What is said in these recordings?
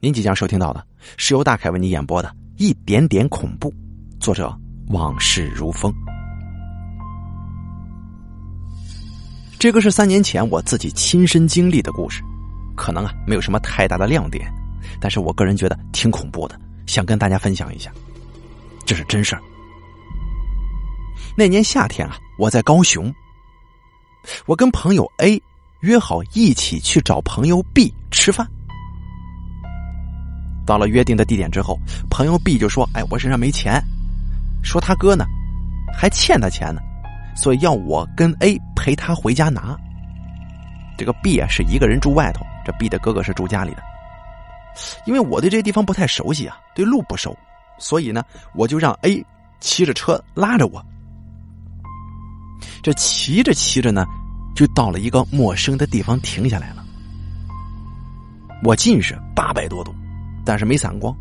您即将收听到的是由大凯为你演播的《一点点恐怖》，作者往事如风。这个是三年前我自己亲身经历的故事，可能啊没有什么太大的亮点，但是我个人觉得挺恐怖的，想跟大家分享一下。这是真事儿。那年夏天啊，我在高雄，我跟朋友 A 约好一起去找朋友 B 吃饭。到了约定的地点之后，朋友 B 就说：“哎，我身上没钱，说他哥呢还欠他钱呢，所以要我跟 A 陪他回家拿。”这个 B 啊是一个人住外头，这 B 的哥哥是住家里的。因为我对这地方不太熟悉啊，对路不熟，所以呢，我就让 A 骑着车拉着我。这骑着骑着呢，就到了一个陌生的地方停下来了。我近视八百多度。但是没散光，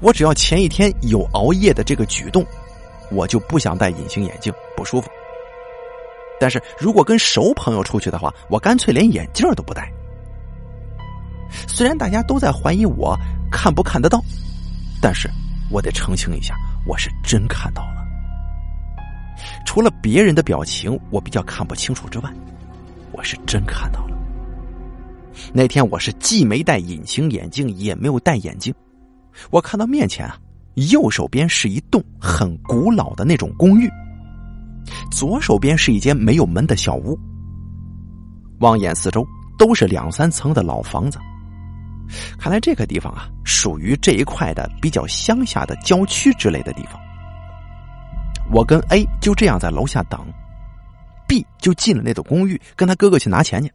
我只要前一天有熬夜的这个举动，我就不想戴隐形眼镜，不舒服。但是如果跟熟朋友出去的话，我干脆连眼镜都不戴。虽然大家都在怀疑我看不看得到，但是我得澄清一下，我是真看到了。除了别人的表情我比较看不清楚之外，我是真看到了。那天我是既没戴隐形眼镜，也没有戴眼镜。我看到面前啊，右手边是一栋很古老的那种公寓，左手边是一间没有门的小屋。望眼四周都是两三层的老房子，看来这个地方啊，属于这一块的比较乡下的郊区之类的地方。我跟 A 就这样在楼下等，B 就进了那栋公寓，跟他哥哥去拿钱去。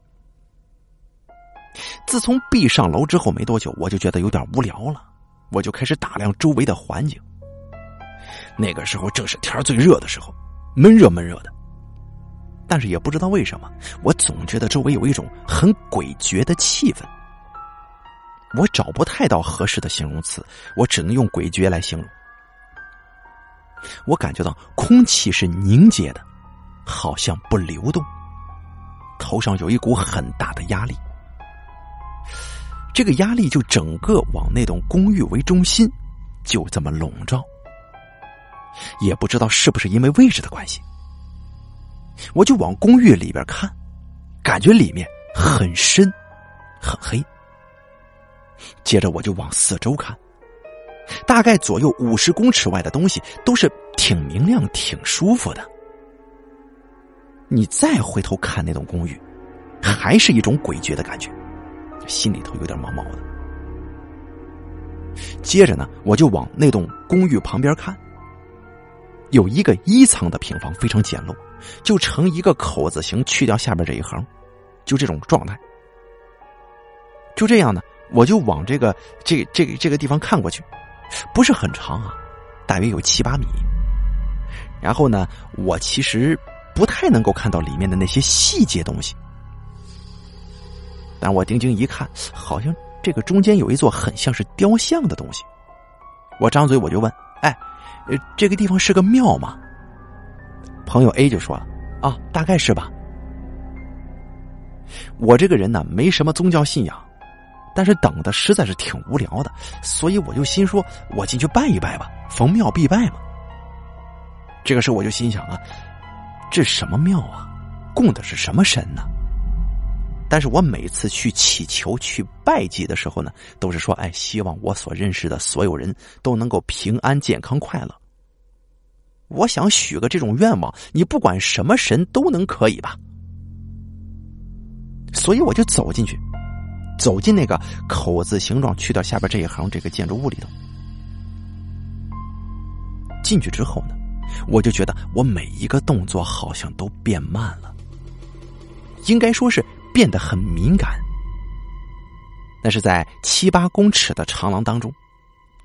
自从 B 上楼之后没多久，我就觉得有点无聊了，我就开始打量周围的环境。那个时候正是天最热的时候，闷热闷热的。但是也不知道为什么，我总觉得周围有一种很诡谲的气氛。我找不太到合适的形容词，我只能用诡谲来形容。我感觉到空气是凝结的，好像不流动，头上有一股很大的压力。这个压力就整个往那栋公寓为中心，就这么笼罩。也不知道是不是因为位置的关系，我就往公寓里边看，感觉里面很深，很黑。接着我就往四周看，大概左右五十公尺外的东西都是挺明亮、挺舒服的。你再回头看那栋公寓，还是一种诡谲的感觉。心里头有点毛毛的。接着呢，我就往那栋公寓旁边看，有一个一层的平房，非常简陋，就成一个口字形，去掉下边这一横，就这种状态。就这样呢，我就往这个这这个这个地方看过去，不是很长啊，大约有七八米。然后呢，我其实不太能够看到里面的那些细节东西。但我定睛一看，好像这个中间有一座很像是雕像的东西。我张嘴我就问：“哎，这个地方是个庙吗？”朋友 A 就说了：“啊，大概是吧。”我这个人呢，没什么宗教信仰，但是等的实在是挺无聊的，所以我就心说：“我进去拜一拜吧，逢庙必拜嘛。”这个时候我就心想啊，这什么庙啊？供的是什么神呢？但是我每次去祈求、去拜祭的时候呢，都是说：“哎，希望我所认识的所有人都能够平安、健康、快乐。”我想许个这种愿望，你不管什么神都能可以吧？所以我就走进去，走进那个口字形状，去掉下边这一行这个建筑物里头。进去之后呢，我就觉得我每一个动作好像都变慢了，应该说是。变得很敏感，但是在七八公尺的长廊当中，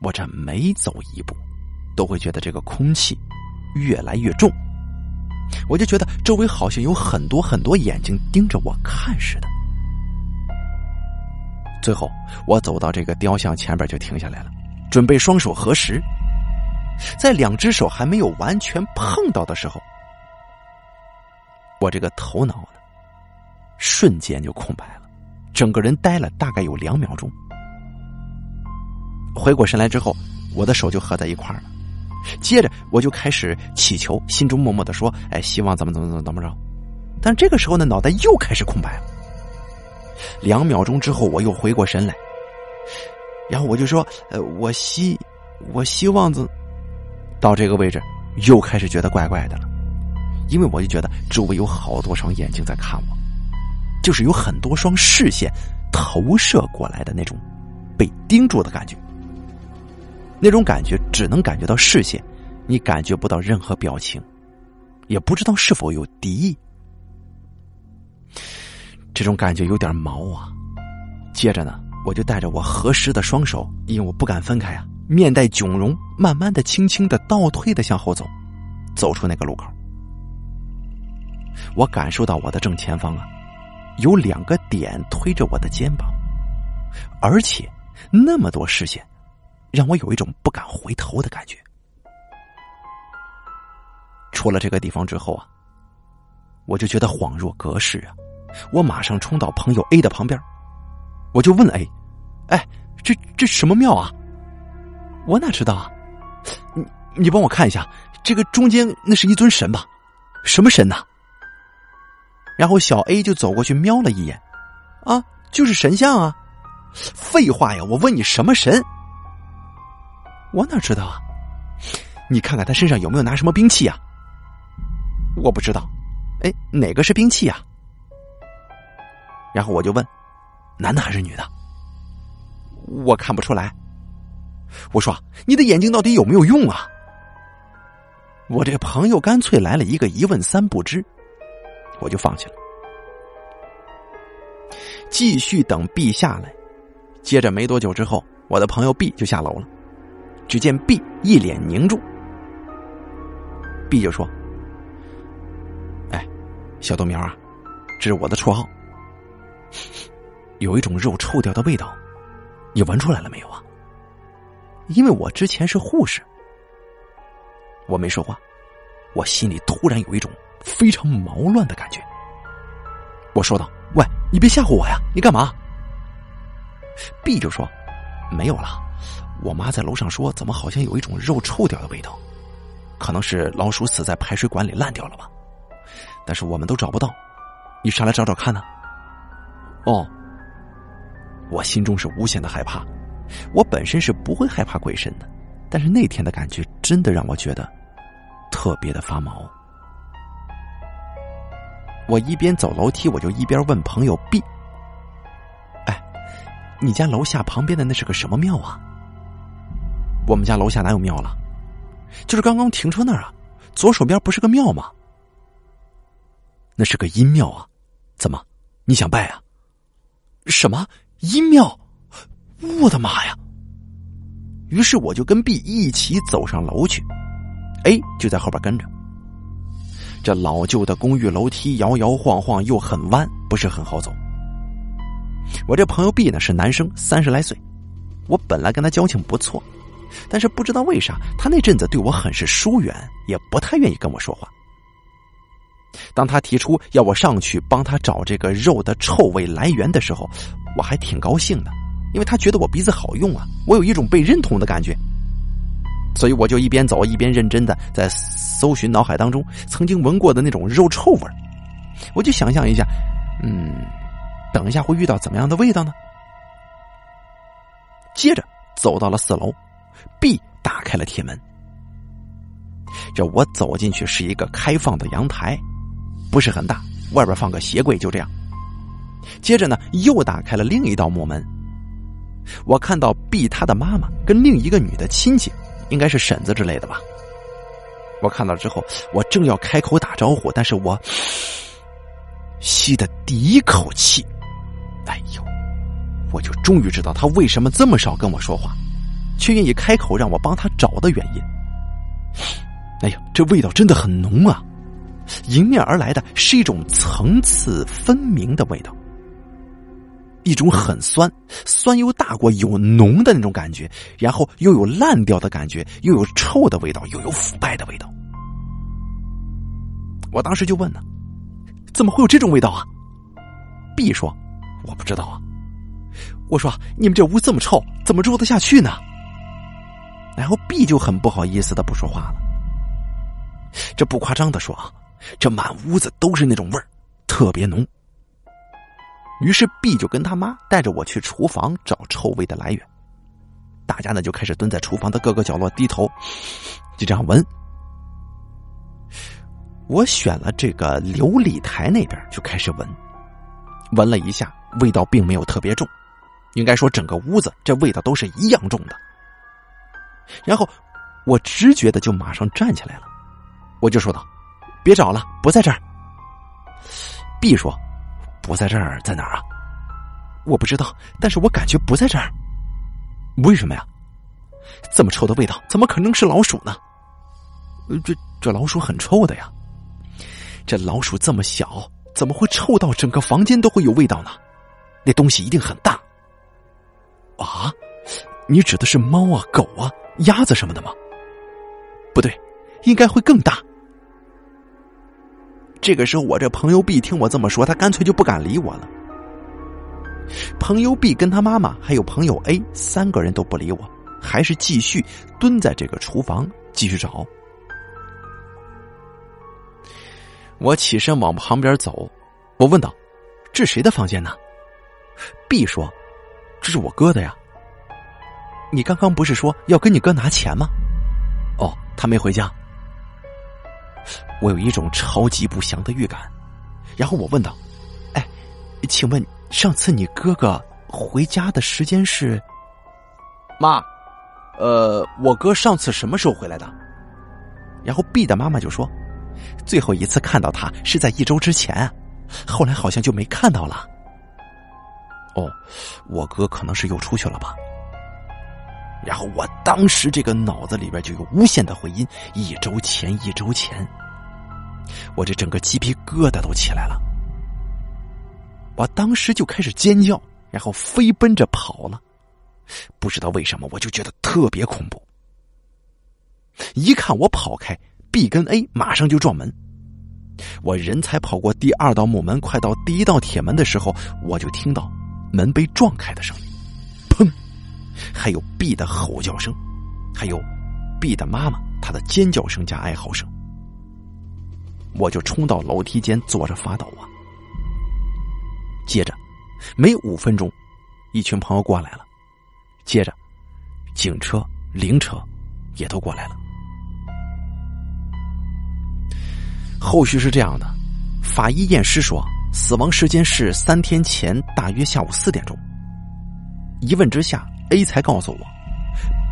我这每走一步，都会觉得这个空气越来越重，我就觉得周围好像有很多很多眼睛盯着我看似的。最后，我走到这个雕像前边就停下来了，准备双手合十，在两只手还没有完全碰到的时候，我这个头脑呢。瞬间就空白了，整个人呆了大概有两秒钟。回过神来之后，我的手就合在一块了。接着我就开始祈求，心中默默的说：“哎，希望怎么怎么怎么怎么着。”但这个时候呢，脑袋又开始空白了。两秒钟之后，我又回过神来，然后我就说：“呃，我希我希望子。”到这个位置，又开始觉得怪怪的了，因为我就觉得周围有好多双眼睛在看我，就是有很多双视线投射过来的那种被盯住的感觉。那种感觉只能感觉到视线，你感觉不到任何表情，也不知道是否有敌意。这种感觉有点毛啊！接着呢，我就带着我合十的双手，因为我不敢分开啊，面带窘容，慢慢的、轻轻的倒退的向后走，走出那个路口。我感受到我的正前方啊，有两个点推着我的肩膀，而且那么多视线。让我有一种不敢回头的感觉。出了这个地方之后啊，我就觉得恍若隔世啊！我马上冲到朋友 A 的旁边，我就问 A：“ 哎，这这什么庙啊？”我哪知道啊？你你帮我看一下，这个中间那是一尊神吧？什么神呐？然后小 A 就走过去瞄了一眼，啊，就是神像啊！废话呀！我问你什么神？我哪知道啊？你看看他身上有没有拿什么兵器啊？我不知道。哎，哪个是兵器啊？然后我就问，男的还是女的？我看不出来。我说，你的眼睛到底有没有用啊？我这朋友干脆来了一个一问三不知，我就放弃了。继续等 B 下来，接着没多久之后，我的朋友 B 就下楼了。只见 B 一脸凝重，B 就说：“哎，小豆苗啊，这是我的绰号。有一种肉臭掉的味道，你闻出来了没有啊？因为我之前是护士。”我没说话，我心里突然有一种非常毛乱的感觉。我说道：“喂，你别吓唬我呀！你干嘛？”B 就说：“没有了。”我妈在楼上说：“怎么好像有一种肉臭掉的味道？可能是老鼠死在排水管里烂掉了吧？但是我们都找不到，你上来找找看呢。”哦，我心中是无限的害怕。我本身是不会害怕鬼神的，但是那天的感觉真的让我觉得特别的发毛。我一边走楼梯，我就一边问朋友 B：“ 哎，你家楼下旁边的那是个什么庙啊？”我们家楼下哪有庙了？就是刚刚停车那儿啊，左手边不是个庙吗？那是个阴庙啊！怎么，你想拜啊？什么阴庙？我的妈呀！于是我就跟 B 一起走上楼去，A 就在后边跟着。这老旧的公寓楼梯摇摇晃晃又很弯，不是很好走。我这朋友 B 呢是男生，三十来岁，我本来跟他交情不错。但是不知道为啥，他那阵子对我很是疏远，也不太愿意跟我说话。当他提出要我上去帮他找这个肉的臭味来源的时候，我还挺高兴的，因为他觉得我鼻子好用啊，我有一种被认同的感觉。所以我就一边走一边认真的在搜寻脑海当中曾经闻过的那种肉臭味我就想象一下，嗯，等一下会遇到怎么样的味道呢？接着走到了四楼。B 打开了铁门，这我走进去是一个开放的阳台，不是很大，外边放个鞋柜，就这样。接着呢，又打开了另一道木门，我看到 B 他的妈妈跟另一个女的亲戚，应该是婶子之类的吧。我看到之后，我正要开口打招呼，但是我吸的第一口气，哎呦，我就终于知道他为什么这么少跟我说话。却愿意开口让我帮他找的原因。哎呀，这味道真的很浓啊！迎面而来的是一种层次分明的味道，一种很酸，酸又大过有浓的那种感觉，然后又有烂掉的感觉，又有臭的味道，又有腐败的味道。我当时就问呢：“怎么会有这种味道啊？”B 说：“我不知道啊。”我说：“你们这屋这么臭，怎么住得下去呢？”然后 B 就很不好意思的不说话了。这不夸张的说啊，这满屋子都是那种味儿，特别浓。于是 B 就跟他妈带着我去厨房找臭味的来源。大家呢就开始蹲在厨房的各个角落低头，就这样闻。我选了这个琉璃台那边就开始闻，闻了一下，味道并没有特别重，应该说整个屋子这味道都是一样重的。然后我直觉的就马上站起来了，我就说道：“别找了，不在这儿。”B 说：“不在这儿，在哪儿啊？”我不知道，但是我感觉不在这儿。为什么呀？这么臭的味道，怎么可能是老鼠呢？这这老鼠很臭的呀。这老鼠这么小，怎么会臭到整个房间都会有味道呢？那东西一定很大。啊？你指的是猫啊、狗啊、鸭子什么的吗？不对，应该会更大。这个时候，我这朋友 B 听我这么说，他干脆就不敢理我了。朋友 B 跟他妈妈还有朋友 A 三个人都不理我，还是继续蹲在这个厨房继续找。我起身往旁边走，我问道：“这谁的房间呢？”B 说：“这是我哥的呀。”你刚刚不是说要跟你哥拿钱吗？哦，他没回家。我有一种超级不祥的预感，然后我问道：“哎，请问？”上次你哥哥回家的时间是？妈，呃，我哥上次什么时候回来的？然后 B 的妈妈就说，最后一次看到他是在一周之前，后来好像就没看到了。哦，我哥可能是又出去了吧？然后我当时这个脑子里边就有无限的回音，一周前，一周前，我这整个鸡皮疙瘩都起来了。我当时就开始尖叫，然后飞奔着跑了。不知道为什么，我就觉得特别恐怖。一看我跑开，B 跟 A 马上就撞门。我人才跑过第二道木门，快到第一道铁门的时候，我就听到门被撞开的声音，还有 B 的吼叫声，还有 B 的妈妈她的尖叫声加哀嚎声。我就冲到楼梯间，坐着发抖啊。接着，没五分钟，一群朋友过来了。接着，警车、灵车也都过来了。后续是这样的：法医验尸说，死亡时间是三天前大约下午四点钟。一问之下，A 才告诉我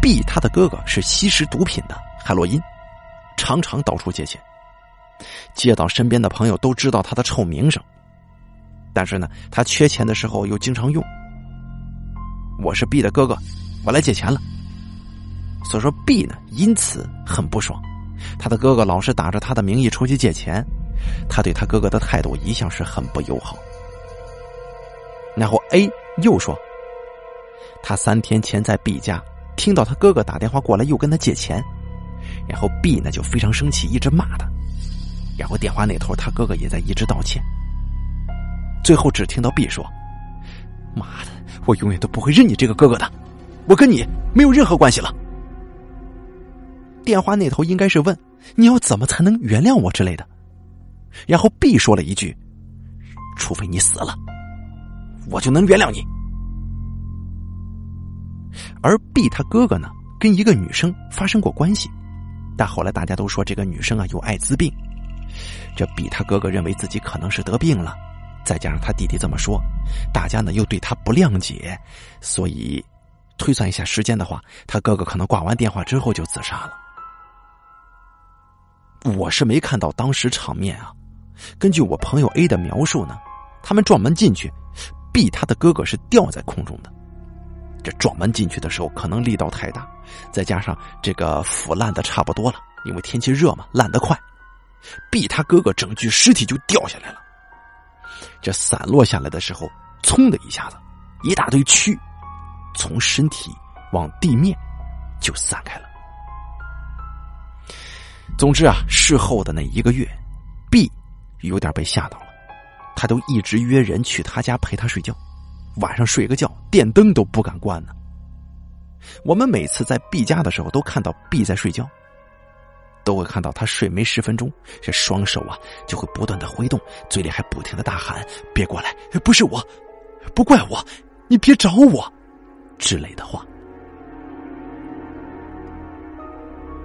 ，B 他的哥哥是吸食毒品的海洛因，常常到处借钱。借到身边的朋友都知道他的臭名声。但是呢，他缺钱的时候又经常用。我是 B 的哥哥，我来借钱了。所以说 B 呢，因此很不爽。他的哥哥老是打着他的名义出去借钱，他对他哥哥的态度一向是很不友好。然后 A 又说，他三天前在 B 家听到他哥哥打电话过来，又跟他借钱，然后 B 呢就非常生气，一直骂他。然后电话那头他哥哥也在一直道歉。最后只听到 B 说：“妈的，我永远都不会认你这个哥哥的，我跟你没有任何关系了。”电话那头应该是问：“你要怎么才能原谅我之类的？”然后 B 说了一句：“除非你死了，我就能原谅你。”而 B 他哥哥呢，跟一个女生发生过关系，但后来大家都说这个女生啊有艾滋病，这 B 他哥哥认为自己可能是得病了。再加上他弟弟这么说，大家呢又对他不谅解，所以推算一下时间的话，他哥哥可能挂完电话之后就自杀了。我是没看到当时场面啊，根据我朋友 A 的描述呢，他们撞门进去，B 他的哥哥是吊在空中的。这撞门进去的时候可能力道太大，再加上这个腐烂的差不多了，因为天气热嘛，烂得快，B 他哥哥整具尸体就掉下来了。这散落下来的时候，噌的一下子，一大堆蛆从身体往地面就散开了。总之啊，事后的那一个月，B 有点被吓到了，他都一直约人去他家陪他睡觉，晚上睡个觉，电灯都不敢关呢。我们每次在 B 家的时候，都看到 B 在睡觉，都会看到他睡没十分钟，这双手啊就会不断的挥动，嘴里还不停的大喊：“别过来，不是我，不怪我，你别找我”之类的话。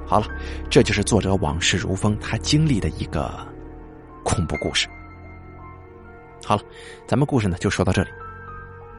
好了，这就是作者往事如风他经历的一个恐怖故事。好了，咱们故事呢就说到这里，